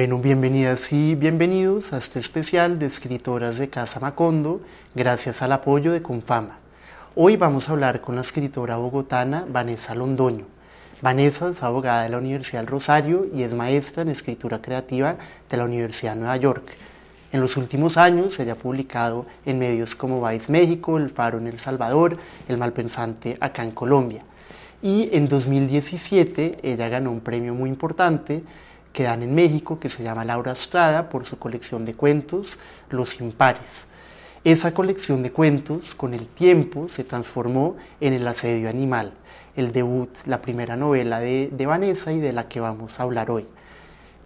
Bueno, bienvenidas y bienvenidos a este especial de escritoras de Casa Macondo, gracias al apoyo de Confama. Hoy vamos a hablar con la escritora bogotana Vanessa Londoño. Vanessa es abogada de la Universidad del Rosario y es maestra en escritura creativa de la Universidad de Nueva York. En los últimos años ella ha publicado en medios como Vice México, El Faro en El Salvador, El Malpensante acá en Colombia. Y en 2017 ella ganó un premio muy importante que dan en México que se llama Laura Estrada por su colección de cuentos Los Impares. Esa colección de cuentos con el tiempo se transformó en El asedio animal, el debut, la primera novela de, Vanessa y de la que vamos a hablar hoy.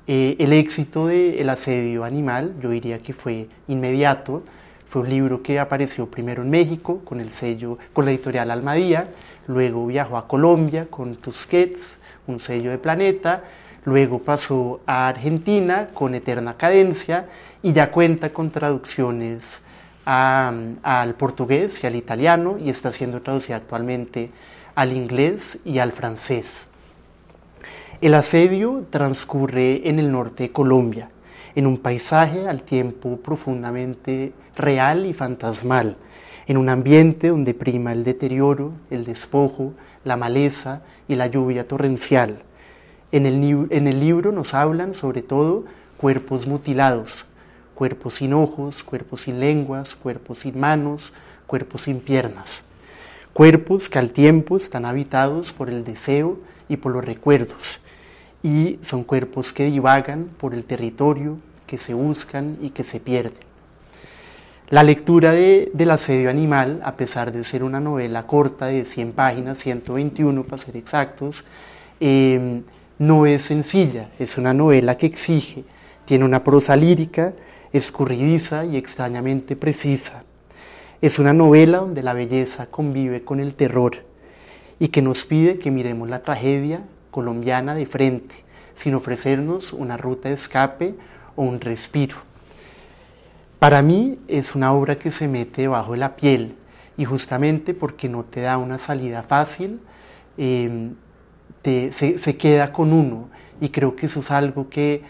Eh, el éxito de El asedio animal, yo diría que fue inmediato, fue un libro que apareció primero en México con el sello, con la editorial Almadía, luego viajó a Colombia con Tusquets, un sello de Planeta, luego pasó a Argentina con Eterna Cadencia y ya cuenta con traducciones al portugués y al italiano y está siendo traducida actualmente al inglés y al francés. El asedio transcurre en el norte de Colombia, en un paisaje al tiempo profundamente real y fantasmal, en un ambiente donde prima el deterioro, el despojo, la maleza y la lluvia torrencial. En el, libro nos hablan sobre todo cuerpos mutilados, cuerpos sin ojos, cuerpos sin lenguas, cuerpos sin manos, cuerpos sin piernas. Cuerpos que al tiempo están habitados por el deseo y por los recuerdos. Y son cuerpos que divagan por el territorio, que se buscan y que se pierden. La lectura de, del asedio animal, a pesar de ser una novela corta de 100 páginas, 121 para ser exactos, eh, no es sencilla, es una novela que exige, tiene una prosa lírica, escurridiza y extrañamente precisa. Es una novela donde la belleza convive con el terror y que nos pide que miremos la tragedia colombiana de frente, sin ofrecernos una ruta de escape o un respiro. Para mí es una obra que se mete bajo de la piel y justamente porque no te da una salida fácil, eh, se, queda con uno y creo que eso es algo que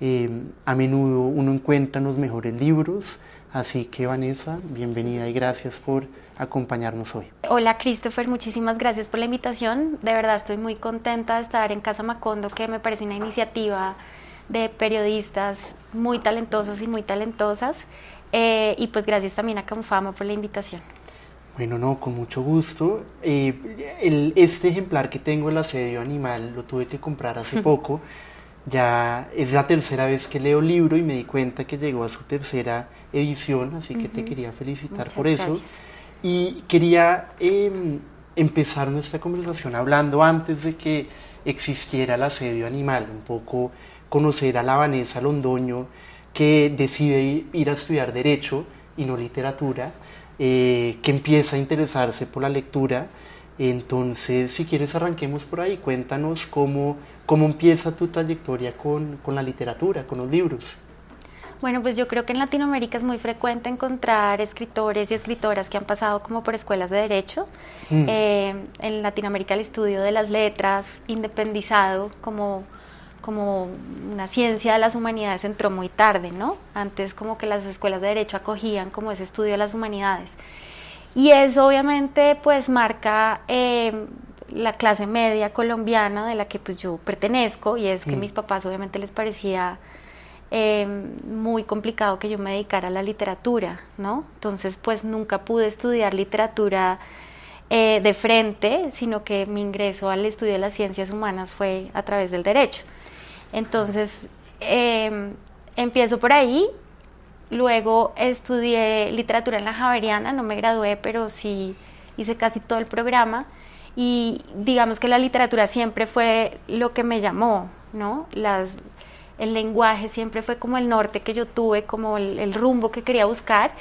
eh, a menudo uno encuentra en los mejores libros Así que Vanessa, bienvenida y gracias por acompañarnos hoy. Hola Christopher, muchísimas gracias por la invitación. De verdad estoy muy contenta de estar en Casa Macondo, que me parece una iniciativa de periodistas muy talentosos y muy talentosas. Eh, y pues gracias también a Confama por la invitación. Bueno, no, con mucho gusto. Eh, este ejemplar que tengo, el asedio animal, lo tuve que comprar hace poco. Ya es la tercera vez que leo el libro y me di cuenta que llegó a su tercera edición, así que te quería felicitar por eso. Y quería em, empezar nuestra conversación hablando antes de que existiera el asedio animal, un poco conocer a la Vanessa Londoño que decide ir a estudiar derecho y no literatura, eh, que empieza a interesarse por la lectura entonces, si quieres, arranquemos por ahí. Cuéntanos cómo, cómo empieza tu trayectoria con, con, la literatura, con los libros. Bueno, pues yo creo que en Latinoamérica es muy frecuente encontrar escritores y escritoras que han pasado como por escuelas de derecho. Mm. Eh, en Latinoamérica el estudio de las letras, independizado como, como una ciencia de las humanidades, entró muy tarde, ¿no? Antes como que las escuelas de derecho acogían como ese estudio de las humanidades. Y eso obviamente pues marca eh, la clase media colombiana de la que pues yo pertenezco y es que a mm. mis papás obviamente les parecía eh, muy complicado que yo me dedicara a la literatura, ¿no? Entonces pues nunca pude estudiar literatura eh, de frente, sino que mi ingreso al estudio de las ciencias humanas fue a través del derecho. Entonces empiezo por ahí Luego estudié literatura en la Javeriana, no me gradué, pero sí hice casi todo el programa. Y digamos que la literatura siempre fue lo que me llamó, ¿no? Las, el lenguaje siempre fue como el norte que yo tuve, como el, rumbo que quería buscar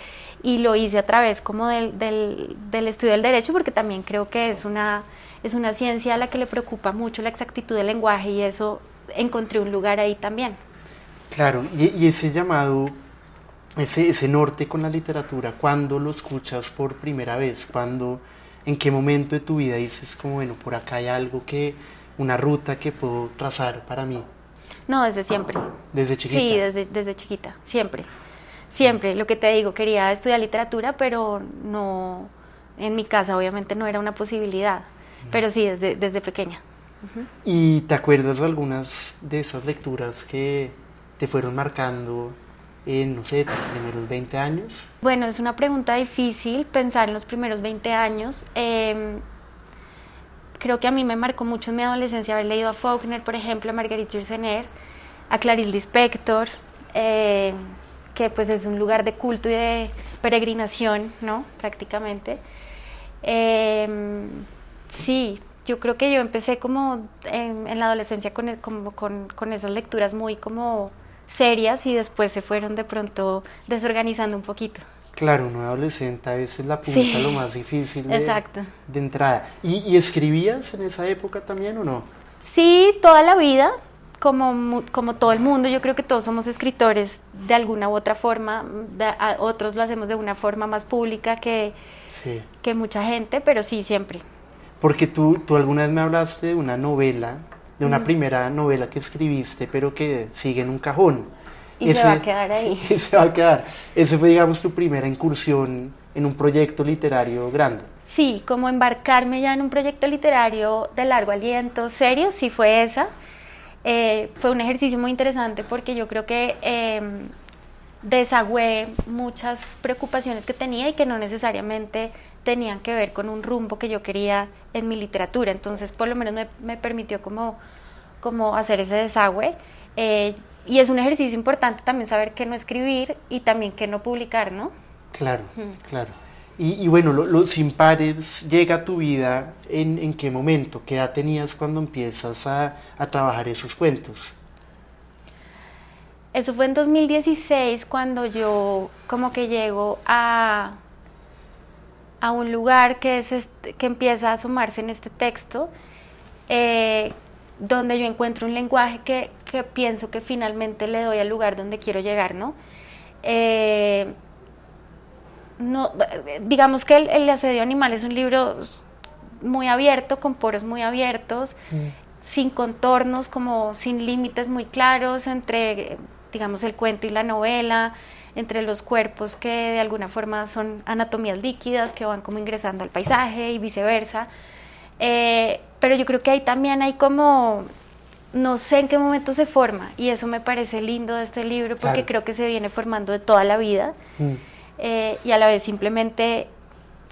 y lo hice a través como del, del, del, estudio del derecho porque también creo que es una, es una ciencia a la que le preocupa mucho la exactitud del lenguaje y eso encontré un lugar ahí también. Claro, y, y ese llamado ese, ese norte con la literatura, ¿cuándo lo escuchas por primera vez? ¿Cuándo, ¿En qué momento de tu vida dices como, bueno, por acá hay algo que, una ruta que puedo trazar para mí? No, desde siempre. ¿Desde chiquita? Sí, desde, desde chiquita, siempre. Siempre, lo que te digo, quería estudiar literatura, pero no, en mi casa obviamente no era una posibilidad, pero sí, desde, desde pequeña. ¿Y te acuerdas de algunas de esas lecturas que te fueron marcando en, no sé, tus primeros 20 años? Bueno, es una pregunta difícil pensar en los primeros 20 años. Em, creo que a mí me marcó mucho en mi adolescencia haber leído a Faulkner, por ejemplo, a Marguerite Yourcenar, a Clarice Lispector, eh, que pues es un lugar de culto y de peregrinación, ¿no? Prácticamente. Em, sí, yo creo que yo empecé como en, la adolescencia con, como con, con, esas lecturas muy como serias y después se fueron de pronto desorganizando un poquito. Claro, un adolescente a veces la punta lo más difícil de, Exacto. de entrada. ¿Y, ¿Y, escribías en esa época también o no? Sí, toda la vida, como, como todo el mundo, yo creo que todos somos escritores de alguna u otra forma, otros lo hacemos de una forma más pública que, que mucha gente, pero sí, siempre. Porque tú, tú alguna vez me hablaste de una novela, de una primera novela que escribiste, pero que sigue en un cajón. Y se va a quedar ahí. se va a quedar. Ese fue, digamos, tu primera incursión en un proyecto literario grande. Sí, como embarcarme ya en un proyecto literario de largo aliento, serio, sí fue esa. Eh, fue un ejercicio muy interesante porque yo creo que eh, desagüé muchas preocupaciones que tenía y que no necesariamente tenían que ver con un rumbo que yo quería en mi literatura. Entonces, por lo menos me, permitió como, como hacer ese desagüe. Eh, y es un ejercicio importante también saber qué no escribir y también qué no publicar, ¿no? Claro, claro. Y, bueno, los impares llega a tu vida en, en, qué momento, qué edad tenías cuando empiezas a, a trabajar esos cuentos. Eso fue en 2016 cuando yo como que llego a, a un lugar que, es este, que empieza a asomarse en este texto, eh, donde yo encuentro un lenguaje que, que, pienso que finalmente le doy al lugar donde quiero llegar, ¿no? Eh, no digamos que el, asedio animal es un libro muy abierto, con poros muy abiertos, mm. sin contornos, como sin límites muy claros entre, digamos, el cuento y la novela entre los cuerpos que de alguna forma son anatomías líquidas que van como ingresando al paisaje y viceversa. Eh, pero yo creo que ahí también hay como, no sé en qué momento se forma y eso me parece lindo de este libro porque creo que se viene formando de toda la vida mm. eh, y a la vez simplemente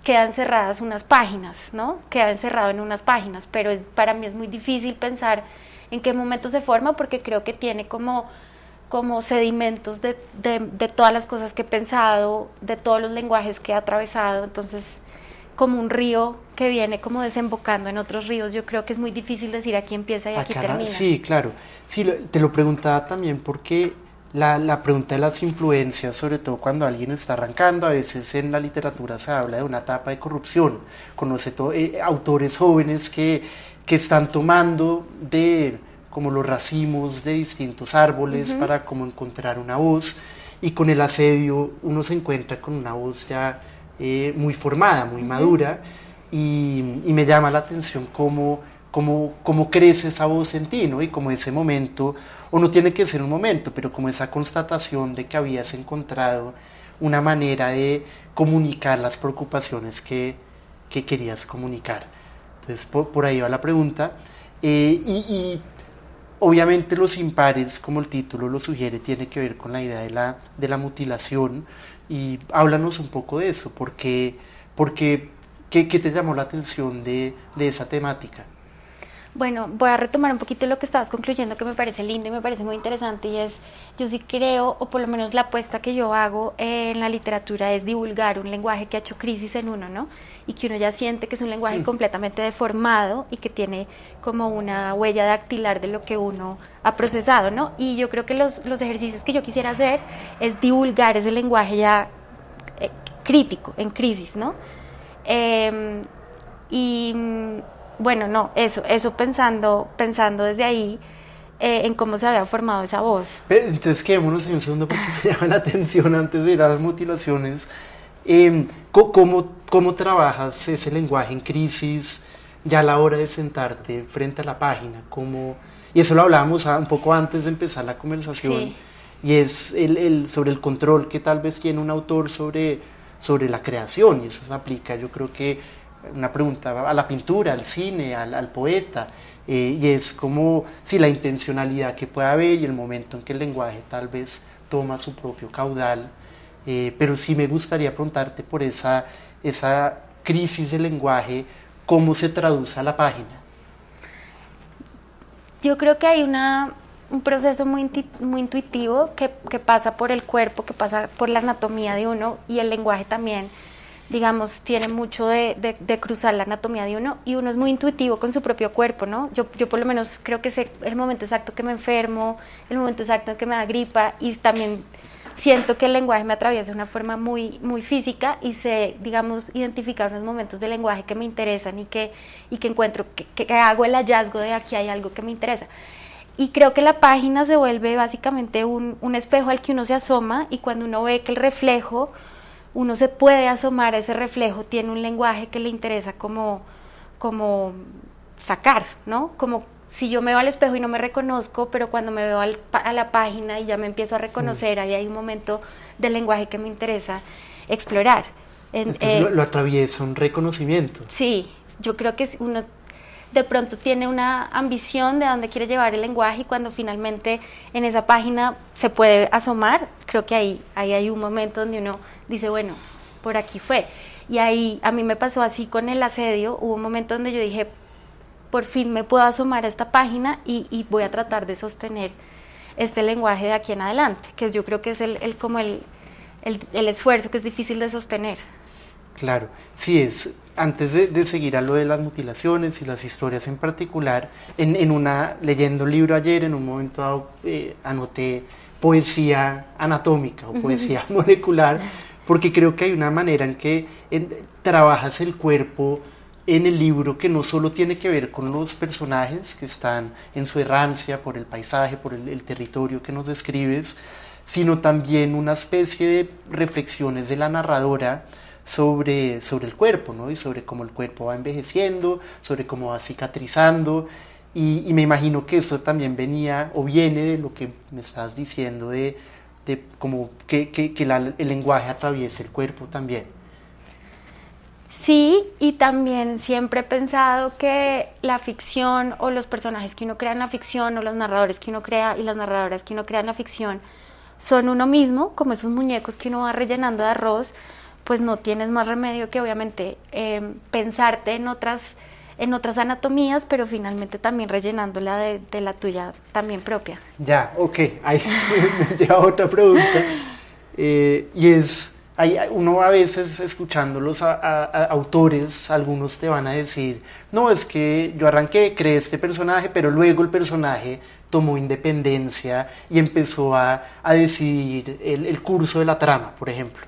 quedan cerradas unas páginas, ¿no? Queda encerrado en unas páginas, pero para mí es muy difícil pensar en qué momento se forma porque creo que tiene como como sedimentos de, de, todas las cosas que he pensado, de todos los lenguajes que he atravesado, entonces como un río que viene como desembocando en otros ríos, yo creo que es muy difícil decir aquí empieza y aquí termina. Sí, claro. Sí, te lo preguntaba también porque la, la, pregunta de las influencias, sobre todo cuando alguien está arrancando, a veces en la literatura se habla de una etapa de corrupción. Conoce eh, autores jóvenes que, que están tomando de como los racimos de distintos árboles para como encontrar una voz y con el asedio uno se encuentra con una voz ya eh, muy formada, muy madura y, me llama la atención cómo, cómo, cómo, crece esa voz en ti, ¿no? Y como ese momento, o no tiene que ser un momento, pero como esa constatación de que habías encontrado una manera de comunicar las preocupaciones que, que querías comunicar. Entonces, por, ahí va la pregunta. Eh, y Obviamente los impares, como el título lo sugiere, tiene que ver con la idea de la, de la mutilación y háblanos un poco de eso, porque, porque ¿qué, te llamó la atención de, de esa temática? Bueno, voy a retomar un poquito lo que estabas concluyendo, que me parece lindo y me parece muy interesante, y es, yo sí creo, o por lo menos la apuesta que yo hago en la literatura es divulgar un lenguaje que ha hecho crisis en uno, ¿no? Y que uno ya siente que es un lenguaje completamente deformado y que tiene como una huella dactilar de lo que uno ha procesado, ¿no? Y yo creo que los, los ejercicios que yo quisiera hacer es divulgar ese lenguaje ya eh, crítico, en crisis, ¿no? Em, y bueno, no, eso, eso pensando, pensando desde ahí eh, en cómo se había formado esa voz. Pero, entonces quedémonos en un segundo porque me llama la atención antes de ir a las mutilaciones. Em, ¿cómo, ¿cómo, trabajas ese lenguaje en crisis? ya a la hora de sentarte frente a la página, como, y eso lo hablábamos un poco antes de empezar la conversación, y es el, el, sobre el control que tal vez tiene un autor sobre, sobre la creación, y eso se aplica, yo creo que una pregunta a la pintura, al cine, al, poeta, eh, y es como si la intencionalidad que puede haber y el momento en que el lenguaje tal vez toma su propio caudal, eh, pero sí me gustaría preguntarte por esa, esa crisis del lenguaje, cómo se traduce a la página. Yo creo que hay una, un proceso muy, muy intuitivo que, que, pasa por el cuerpo, que pasa por la anatomía de uno y el lenguaje también digamos, tiene mucho de, de, cruzar la anatomía de uno y uno es muy intuitivo con su propio cuerpo, ¿no? Yo, yo por lo menos creo que sé el momento exacto que me enfermo, el momento exacto en que me da gripa y también siento que el lenguaje me atraviesa de una forma muy, muy física y sé, digamos, identificar unos momentos del lenguaje que me interesan y que, y que encuentro, que, que hago el hallazgo de aquí hay algo que me interesa. Y creo que la página se vuelve básicamente un, un espejo al que uno se asoma y cuando uno ve que el reflejo uno se puede asomar a ese reflejo, tiene un lenguaje que le interesa como, como sacar, ¿no? Como si yo me veo al espejo y no me reconozco, pero cuando me veo a la página y ya me empiezo a reconocer, ahí hay un momento del lenguaje que me interesa explorar. Entonces lo, eh, lo, atraviesa un reconocimiento. Sí, yo creo que uno de pronto tiene una ambición de dónde quiere llevar el lenguaje y cuando finalmente en esa página se puede asomar, creo que ahí, ahí hay un momento donde uno dice, bueno, por aquí fue. Y ahí a mí me pasó así con el asedio, hubo un momento donde yo dije, por fin me puedo asomar a esta página y, voy a tratar de sostener este lenguaje de aquí en adelante, que yo creo que es el, el como el, el, el esfuerzo que es difícil de sostener. Claro, sí, es antes de, seguir a lo de las mutilaciones y las historias en particular, en, en una, leyendo un libro ayer, en un momento dado, eh, anoté poesía anatómica o poesía molecular, porque creo que hay una manera en que trabajas el cuerpo en el libro que no solo tiene que ver con los personajes que están en su errancia por el paisaje, por el, el territorio que nos describes, sino también una especie de reflexiones de la narradora sobre, sobre el cuerpo, ¿no? Y sobre cómo el cuerpo va envejeciendo, sobre cómo va cicatrizando. Y, me imagino que eso también venía o viene de lo que me estás diciendo, de, de como que, que, el lenguaje atraviese el cuerpo también. Sí, y también siempre he pensado que la ficción o los personajes que uno crea en la ficción o los narradores que uno crea y las narradoras que uno crea en la ficción son uno mismo, como esos muñecos que uno va rellenando de arroz, pues no tienes más remedio que obviamente em, pensarte en otras, en otras anatomías, pero finalmente también rellenándola de, de la tuya también propia. Ya, ok, ahí me lleva otra pregunta. Eh, y es, hay, uno a veces escuchando los autores, algunos te van a decir, no, es que yo arranqué, creé este personaje, pero luego el personaje tomó independencia y empezó a, a decidir el, el curso de la trama, por ejemplo.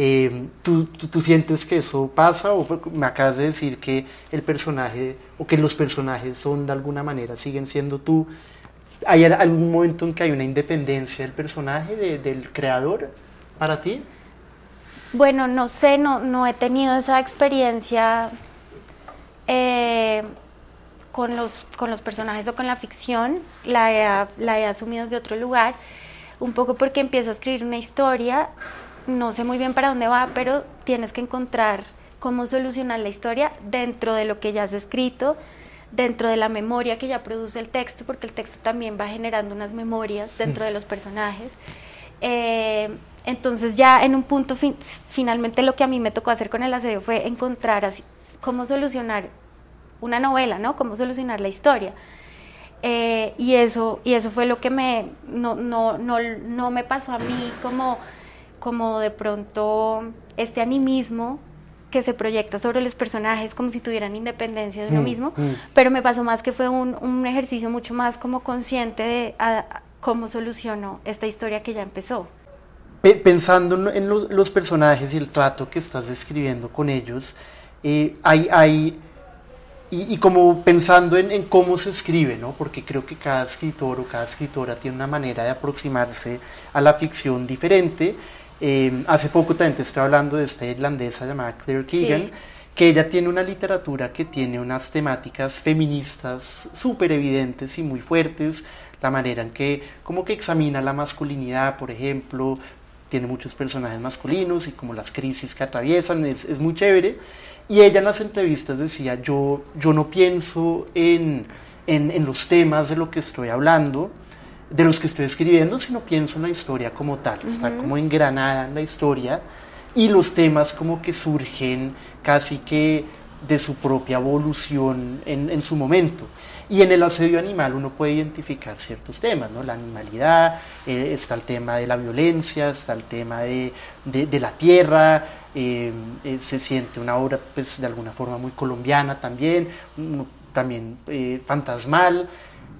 Eh, ¿tú, tú, sientes que eso pasa o me acabas de decir que el personaje o que los personajes son de alguna manera, siguen siendo tú? ¿Hay algún momento en que hay una independencia del personaje, del creador, para ti? Bueno, no sé, no, no he tenido esa experiencia eh, con, los, con los personajes o con la ficción, la he, la he asumido de otro lugar, un poco porque empiezo a escribir una historia no sé muy bien para dónde va, pero tienes que encontrar cómo solucionar la historia dentro de lo que ya has escrito, dentro de la memoria que ya produce el texto, porque el texto también va generando unas memorias dentro de los personajes. Eh, entonces ya en un punto, finalmente lo que a mí me tocó hacer con el asedio fue encontrar así, cómo solucionar una novela, ¿no? Cómo solucionar la historia. Eh, y, eso, y eso fue lo que me, no, no, no, no me pasó a mí como como de pronto este animismo que se proyecta sobre los personajes como si tuvieran independencia de uno mm, mismo, mm. pero me pasó más que fue un, un ejercicio mucho más como consciente de cómo solucionó esta historia que ya empezó. Pensando en los, personajes y el trato que estás describiendo con ellos, eh, hay, hay y, y, como pensando en, en, cómo se escribe, ¿no? porque creo que cada escritor o cada escritora tiene una manera de aproximarse a la ficción diferente Em, hace poco también te estoy hablando de esta irlandesa llamada Claire Keegan, que ella tiene una literatura que tiene unas temáticas feministas súper evidentes y muy fuertes, la manera en que como que examina la masculinidad, por ejemplo, tiene muchos personajes masculinos y como las crisis que atraviesan, es, es muy chévere. Y ella en las entrevistas decía, yo, yo no pienso en, en, en los temas de lo que estoy hablando, de los que estoy escribiendo, sino pienso en la historia como tal, está como engranada en la historia y los temas como que surgen casi que de su propia evolución en, en, su momento. Y en el asedio animal uno puede identificar ciertos temas, ¿no? La animalidad, eh, está el tema de la violencia, está el tema de, de, de la tierra, eh, eh, se siente una obra pues de alguna forma muy colombiana también, también fantasmal.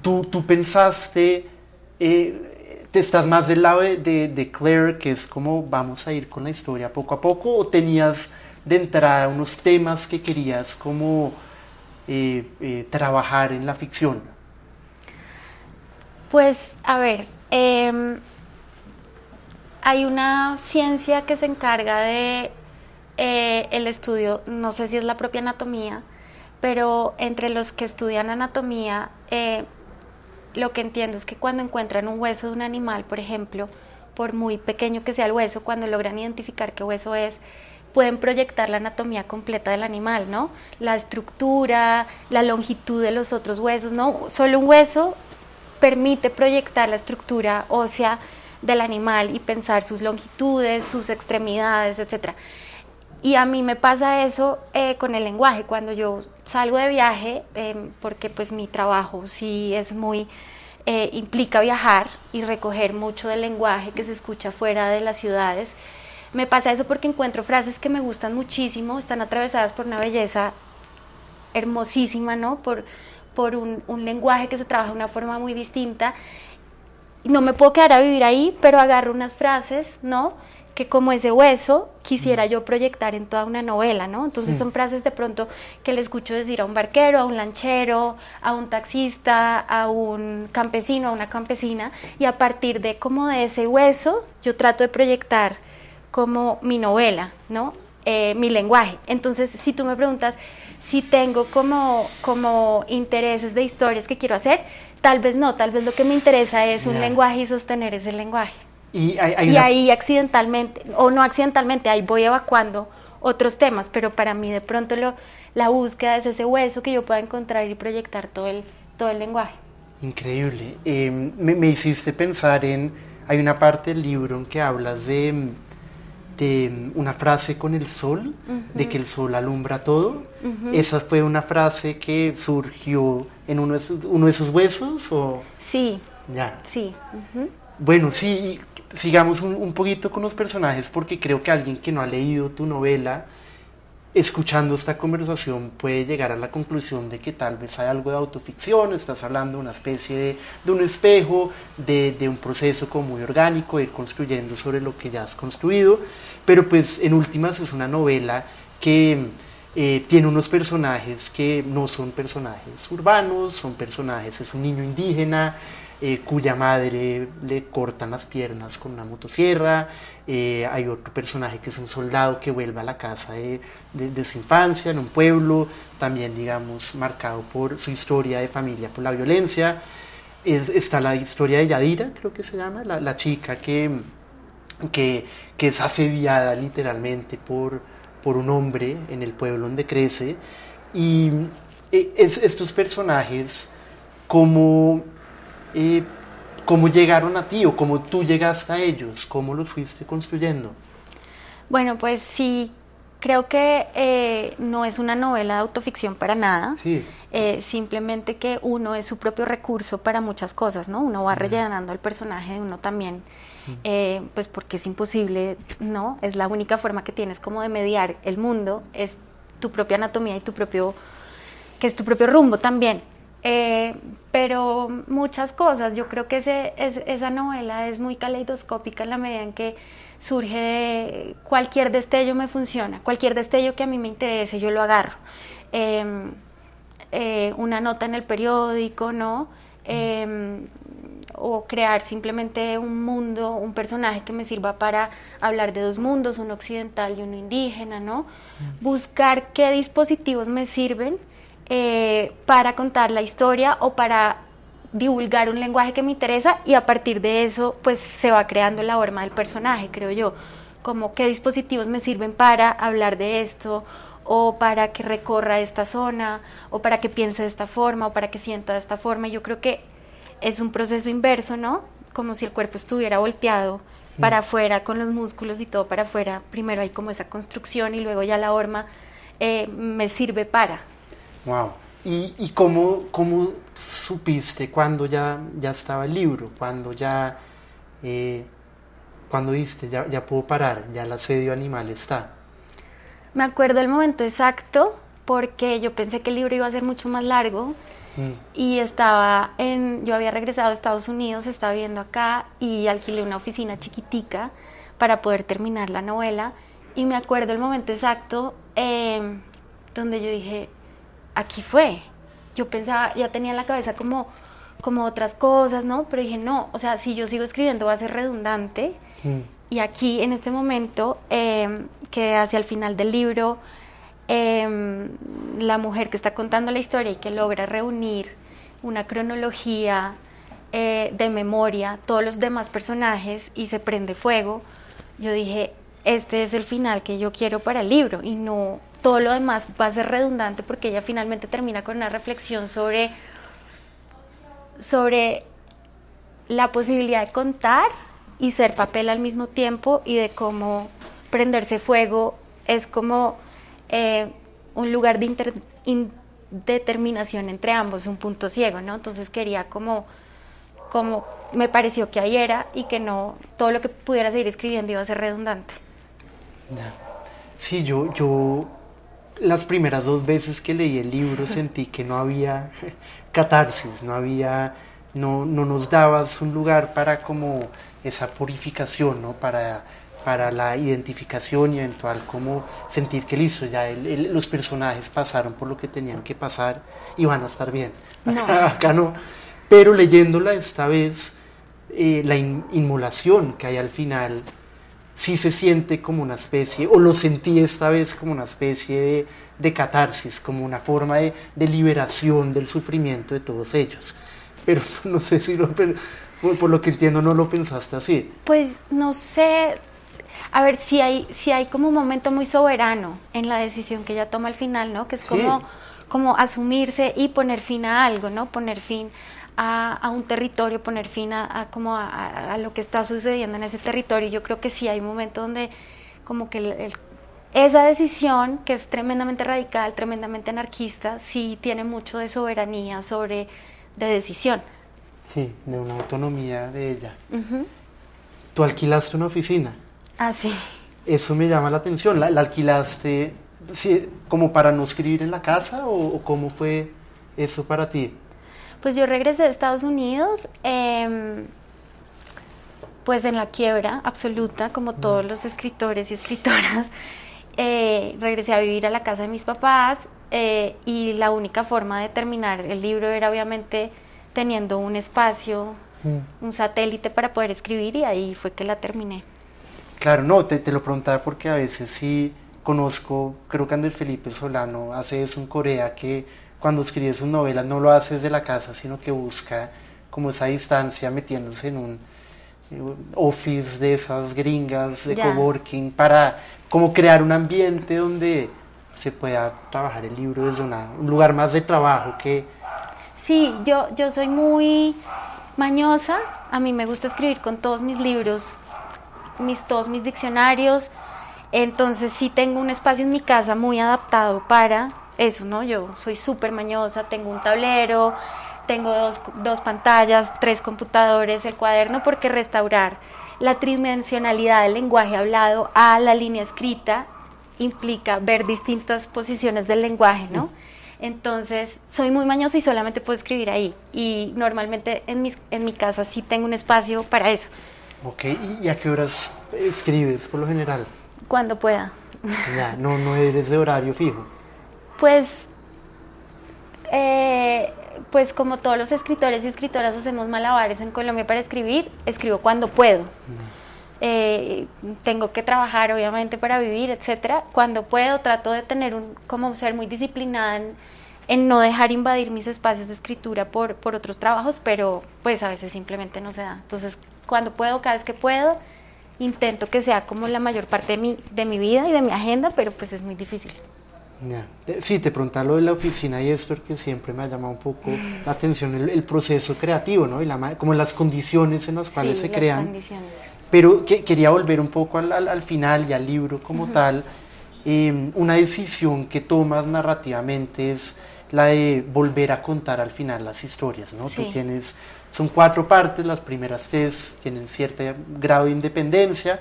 Tú, tú pensaste eh, ¿te estás más del lado de, de, Claire, que es como vamos a ir con la historia poco a poco, o tenías de entrada unos temas que querías como eh, eh, trabajar en la ficción? Pues, a ver, eh, hay una ciencia que se encarga de el estudio, no sé si es la propia anatomía, pero entre los que estudian anatomía, lo que entiendo es que cuando encuentran un hueso de un animal, por ejemplo, por muy pequeño que sea el hueso, cuando logran identificar qué hueso es, pueden proyectar la anatomía completa del animal, ¿no? La estructura, la longitud de los otros huesos, ¿no? Solo un hueso permite proyectar la estructura ósea del animal y pensar sus longitudes, sus extremidades, etc. Y a mí me pasa eso eh, con el lenguaje, cuando yo salgo de viaje, eh, porque pues mi trabajo sí es muy, eh, implica viajar y recoger mucho del lenguaje que se escucha fuera de las ciudades. Me pasa eso porque encuentro frases que me gustan muchísimo, están atravesadas por una belleza hermosísima, ¿no? Por, por un, un lenguaje que se trabaja de una forma muy distinta. No me puedo quedar a vivir ahí, pero agarro unas frases, ¿no? Que como ese hueso quisiera yo proyectar en toda una novela, ¿no? Entonces son frases de pronto que le escucho decir a un barquero, a un lanchero, a un taxista, a un campesino, a una campesina, y a partir de como de ese hueso yo trato de proyectar como mi novela, ¿no? Eh, mi lenguaje. Entonces, si tú me preguntas si tengo como, como intereses de historias que quiero hacer, tal vez no, tal vez lo que me interesa es un lenguaje y sostener ese lenguaje. Y, hay, hay y una... ahí accidentalmente, o no accidentalmente, ahí voy evacuando otros temas, pero para mí de pronto lo, la búsqueda es ese hueso que yo pueda encontrar y proyectar todo el, todo el lenguaje. Increíble. Eh, me, me, hiciste pensar en, hay una parte del libro en que hablas de, de una frase con el sol, uh -huh. de que el sol alumbra todo. Uh -huh. ¿Esa fue una frase que surgió en uno de esos, uno de esos huesos? O... Sí. Ya. Sí. Uh -huh. Bueno, sí, sigamos un, poquito con los personajes porque creo que alguien que no ha leído tu novela, escuchando esta conversación, puede llegar a la conclusión de que tal vez hay algo de autoficción, estás hablando de una especie de, un espejo, de, de, un proceso como muy orgánico, ir construyendo sobre lo que ya has construido, pero pues en últimas es una novela que eh, tiene unos personajes que no son personajes urbanos, son personajes, es un niño indígena, eh, cuya madre le cortan las piernas con una motosierra, eh, hay otro personaje que es un soldado que vuelve a la casa de, de, su infancia, en un pueblo, también digamos marcado por su historia de familia, por la violencia. Es, está la historia de Yadira, creo que se llama, la, la chica que, que, es asediada literalmente por, por un hombre en el pueblo donde crece. Y eh, es, estos personajes como eh, ¿cómo llegaron a ti o cómo tú llegaste a ellos? ¿Cómo los fuiste construyendo? Bueno, pues sí, creo que eh, no es una novela de autoficción para nada. Sí. Eh, simplemente que uno es su propio recurso para muchas cosas, ¿no? Uno va rellenando el personaje de uno también. Eh, pues porque es imposible, ¿no? Es la única forma que tienes como de mediar el mundo, es tu propia anatomía y tu propio, que es tu propio rumbo también. Eh, pero muchas cosas, yo creo que ese, es, esa novela es muy caleidoscópica en la medida en que surge de cualquier destello me funciona, cualquier destello que a mí me interese, yo lo agarro. Eh, eh, una nota en el periódico, ¿no? O crear simplemente un mundo, un personaje que me sirva para hablar de dos mundos, uno occidental y uno indígena, ¿no? Mm. Buscar qué dispositivos me sirven eh, para contar la historia o para divulgar un lenguaje que me interesa y a partir de eso pues se va creando la forma del personaje, creo yo, como qué dispositivos me sirven para hablar de esto o para que recorra esta zona o para que piense de esta forma o para que sienta de esta forma. Yo creo que es un proceso inverso, ¿no? Como si el cuerpo estuviera volteado para mm. afuera, con los músculos y todo para afuera. Primero hay como esa construcción y luego ya la horma eh, me sirve para. Wow. ¿Y, y cómo, cómo, supiste cuando ya, ya estaba el libro? Cuando ya, eh, cuando viste, ya, ya puedo parar, ya el asedio animal está. Me acuerdo el momento exacto porque yo pensé que el libro iba a ser mucho más largo Mm. Y estaba en, yo había regresado a Estados Unidos, estaba viviendo acá y alquilé una oficina chiquitica para poder terminar la novela. Y me acuerdo el momento exacto em, donde yo dije, aquí fue. Yo pensaba, ya tenía en la cabeza como, como otras cosas, ¿no? Pero dije, no, o sea, si yo sigo escribiendo va a ser redundante. Mm. Y aquí, en este momento, eh, que hacia el final del libro, Em, la mujer que está contando la historia y que logra reunir una cronología eh, de memoria, todos los demás personajes y se prende fuego, yo dije, este es el final que yo quiero para el libro. Y no todo lo demás va a ser redundante porque ella finalmente termina con una reflexión sobre, sobre la posibilidad de contar y ser papel al mismo tiempo y de cómo prenderse fuego es como eh, un lugar de indeterminación entre ambos, un punto ciego, ¿no? Entonces quería como, como me pareció que ahí era y que no, todo lo que pudiera seguir escribiendo iba a ser redundante. Sí, yo, yo las primeras dos veces que leí el libro sentí que no había catarsis, no había, no, no nos dabas un lugar para como esa purificación, ¿no? Para para la identificación y eventual como sentir que listo, ya los personajes pasaron por lo que tenían que pasar y van a estar bien. Acá, no. Pero leyéndola esta vez, eh, la inmolación que hay al final sí se siente como una especie, o lo sentí esta vez como una especie de, de catarsis, como una forma de, de, liberación del sufrimiento de todos ellos. Pero no sé si lo, por, por, lo que entiendo no lo pensaste así. Pues no sé, a ver, si hay, si hay como un momento muy soberano en la decisión que ella toma al final, ¿no? Que es como, como asumirse y poner fin a algo, ¿no? Poner fin a, un territorio, poner fin a, como a, lo que está sucediendo en ese territorio. Yo creo que sí hay un momento donde como que esa decisión, que es tremendamente radical, tremendamente anarquista, sí tiene mucho de soberanía sobre, de decisión. Sí, de una autonomía de ella. ¿Tú alquilaste una oficina? Ah, sí. Eso me llama la atención. ¿La, alquilaste como para no escribir en la casa o, cómo fue eso para ti? Pues yo regresé de Estados Unidos, em, pues en la quiebra absoluta, como todos los escritores y escritoras. Eh, regresé a vivir a la casa de mis papás eh, y la única forma de terminar el libro era obviamente teniendo un espacio, mm. un satélite para poder escribir y ahí fue que la terminé. Claro, no, te, te, lo preguntaba porque a veces sí conozco, creo que Andrés Felipe Solano hace eso en Corea, que cuando escribe sus novelas no lo hace desde la casa, sino que busca como esa distancia metiéndose en un eh, office de esas gringas de coworking para como crear un ambiente donde se pueda trabajar el libro desde un lugar más de trabajo que... Sí, yo, yo soy muy mañosa, a mí me gusta escribir con todos mis libros mis, todos mis diccionarios. Entonces sí tengo un espacio en mi casa muy adaptado para eso, ¿no? Yo soy súper mañosa, tengo un tablero, tengo dos, dos pantallas, tres computadores, el cuaderno, porque restaurar la tridimensionalidad del lenguaje hablado a la línea escrita implica ver distintas posiciones del lenguaje, ¿no? Entonces, soy muy mañosa y solamente puedo escribir ahí. Y normalmente en, mis, en mi casa sí tengo un espacio para eso. Ok, ¿y a qué horas escribes por lo general? Cuando pueda. Ya, no, no eres de horario fijo. Pues eh, pues como todos los escritores y escritoras hacemos malabares en Colombia para escribir, escribo cuando puedo. Eh, tengo que trabajar obviamente para vivir, etcétera. Cuando puedo trato de tener un, como ser muy disciplinada en, no dejar invadir mis espacios de escritura por, por otros trabajos, pero pues a veces simplemente no se da. Entonces, cuando puedo, cada vez que puedo, intento que sea como la mayor parte de mi, de mi vida y de mi agenda, pero pues es muy difícil. Ya. Sí, te preguntaba lo de la oficina y esto que siempre me ha llamado un poco la atención el, proceso creativo, ¿no? Y la, como las condiciones en las cuales se crean. Pero que, quería volver un poco al, al, final y al libro como tal. Em, una decisión que tomas narrativamente es la de volver a contar al final las historias, ¿no? Tú tienes, son cuatro partes, las primeras tres tienen cierto grado de independencia,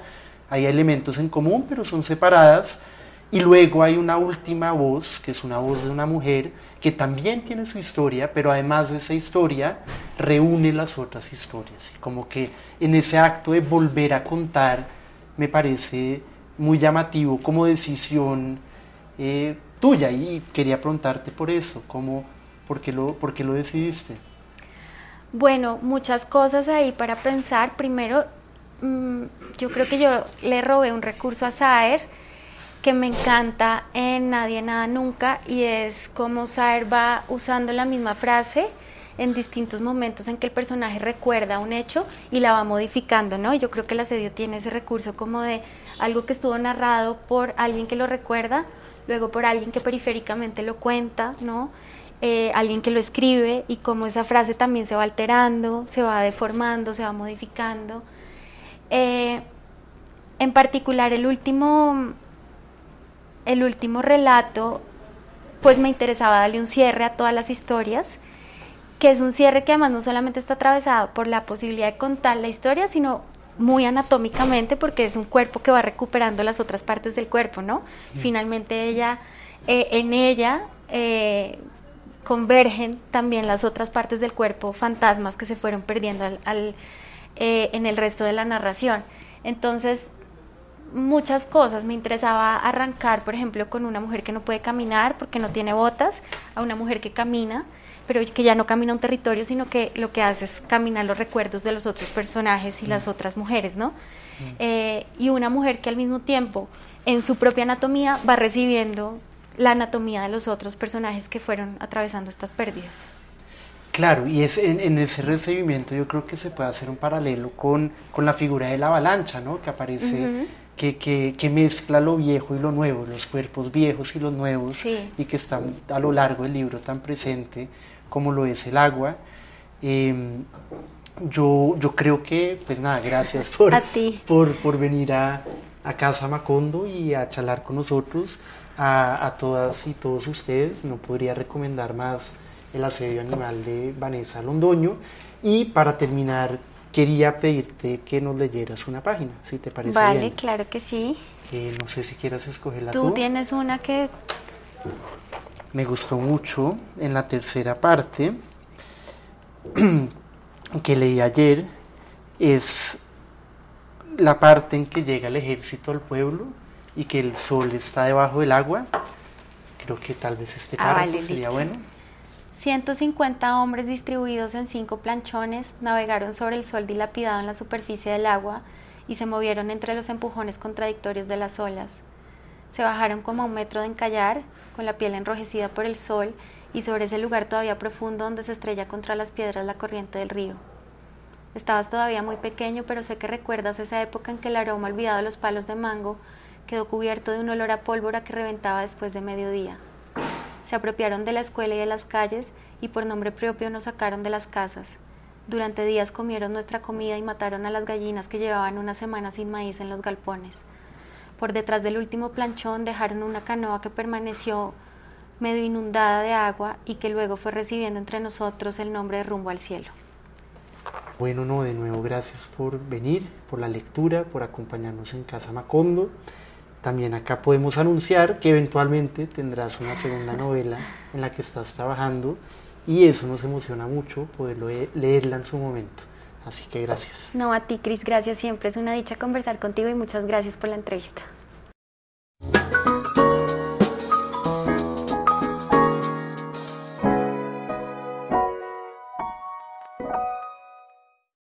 hay elementos en común, pero son separadas y luego hay una última voz, que es una voz de una mujer, que también tiene su historia, pero además de esa historia, reúne las otras historias. Como que en ese acto de volver a contar, me parece muy llamativo como decisión eh, tuya. Y quería preguntarte por eso, ¿cómo, por, qué lo, ¿por qué lo decidiste? Bueno, muchas cosas ahí para pensar. Primero, mm, yo creo que yo le robé un recurso a Saer que me encanta en Nadie Nada Nunca y es cómo Saer va usando la misma frase en distintos momentos en que el personaje recuerda un hecho y la va modificando, ¿no? Y yo creo que el asedio tiene ese recurso como de algo que estuvo narrado por alguien que lo recuerda, luego por alguien que periféricamente lo cuenta, ¿no? Eh, alguien que lo escribe y cómo esa frase también se va alterando, se va deformando, se va modificando. Eh, en particular, el último el último relato, pues me interesaba darle un cierre a todas las historias, que es un cierre que además no solamente está atravesado por la posibilidad de contar la historia, sino muy anatómicamente porque es un cuerpo que va recuperando las otras partes del cuerpo, ¿no? Finalmente ella, eh, en ella eh, convergen también las otras partes del cuerpo, fantasmas que se fueron perdiendo al, eh, en el resto de la narración. Entonces, muchas cosas. Me interesaba arrancar, por ejemplo, con una mujer que no puede caminar porque no tiene botas, a una mujer que camina, pero que ya no camina un territorio, sino que lo que hace es caminar los recuerdos de los otros personajes y las mm. otras mujeres, ¿no? Mm. Eh, y una mujer que al mismo tiempo, en su propia anatomía, va recibiendo la anatomía de los otros personajes que fueron atravesando estas pérdidas. Claro, y es en, ese recibimiento yo creo que se puede hacer un paralelo con, la figura de la avalancha, ¿no? Que aparece que, mezcla lo viejo y lo nuevo, los cuerpos viejos y los nuevos, y que están a lo largo del libro tan presente como lo es el agua. Em, yo, yo creo que, pues nada, gracias por, por, por, venir a, a, Casa Macondo y a charlar con nosotros, a, a todas y todos ustedes. No podría recomendar más el asedio animal de Vanessa Londoño. Y para terminar, quería pedirte que nos leyeras una página, si te parece vale, claro que sí. Eh, no sé si quieras escogerla tú. Tú tienes una que... Me gustó mucho en la tercera parte que leí ayer, es la parte en que llega el ejército al pueblo y que el sol está debajo del agua. Creo que tal vez este ah, sería bueno. 150 hombres distribuidos en cinco planchones navegaron sobre el sol dilapidado en la superficie del agua y se movieron entre los empujones contradictorios de las olas. Se bajaron como a un metro de encallar, con la piel enrojecida por el sol y sobre ese lugar todavía profundo donde se estrella contra las piedras la corriente del río. Estabas todavía muy pequeño, pero sé que recuerdas esa época en que el aroma olvidado de los palos de mango quedó cubierto de un olor a pólvora que reventaba después de mediodía se apropiaron de la escuela y de las calles y por nombre propio nos sacaron de las casas. Durante días comieron nuestra comida y mataron a las gallinas que llevaban una semana sin maíz en los galpones. Por detrás del último planchón dejaron una canoa que permaneció medio inundada de agua y que luego fue recibiendo entre nosotros el nombre de rumbo al cielo. Bueno, no, de nuevo gracias por venir, por la lectura, por acompañarnos en Casa Macondo. También acá podemos anunciar que eventualmente tendrás una segunda novela en la que estás trabajando y eso nos emociona mucho poderlo leerla en su momento. Así que gracias. No, a ti, Cris, gracias siempre. Es una dicha conversar contigo y muchas gracias por la entrevista.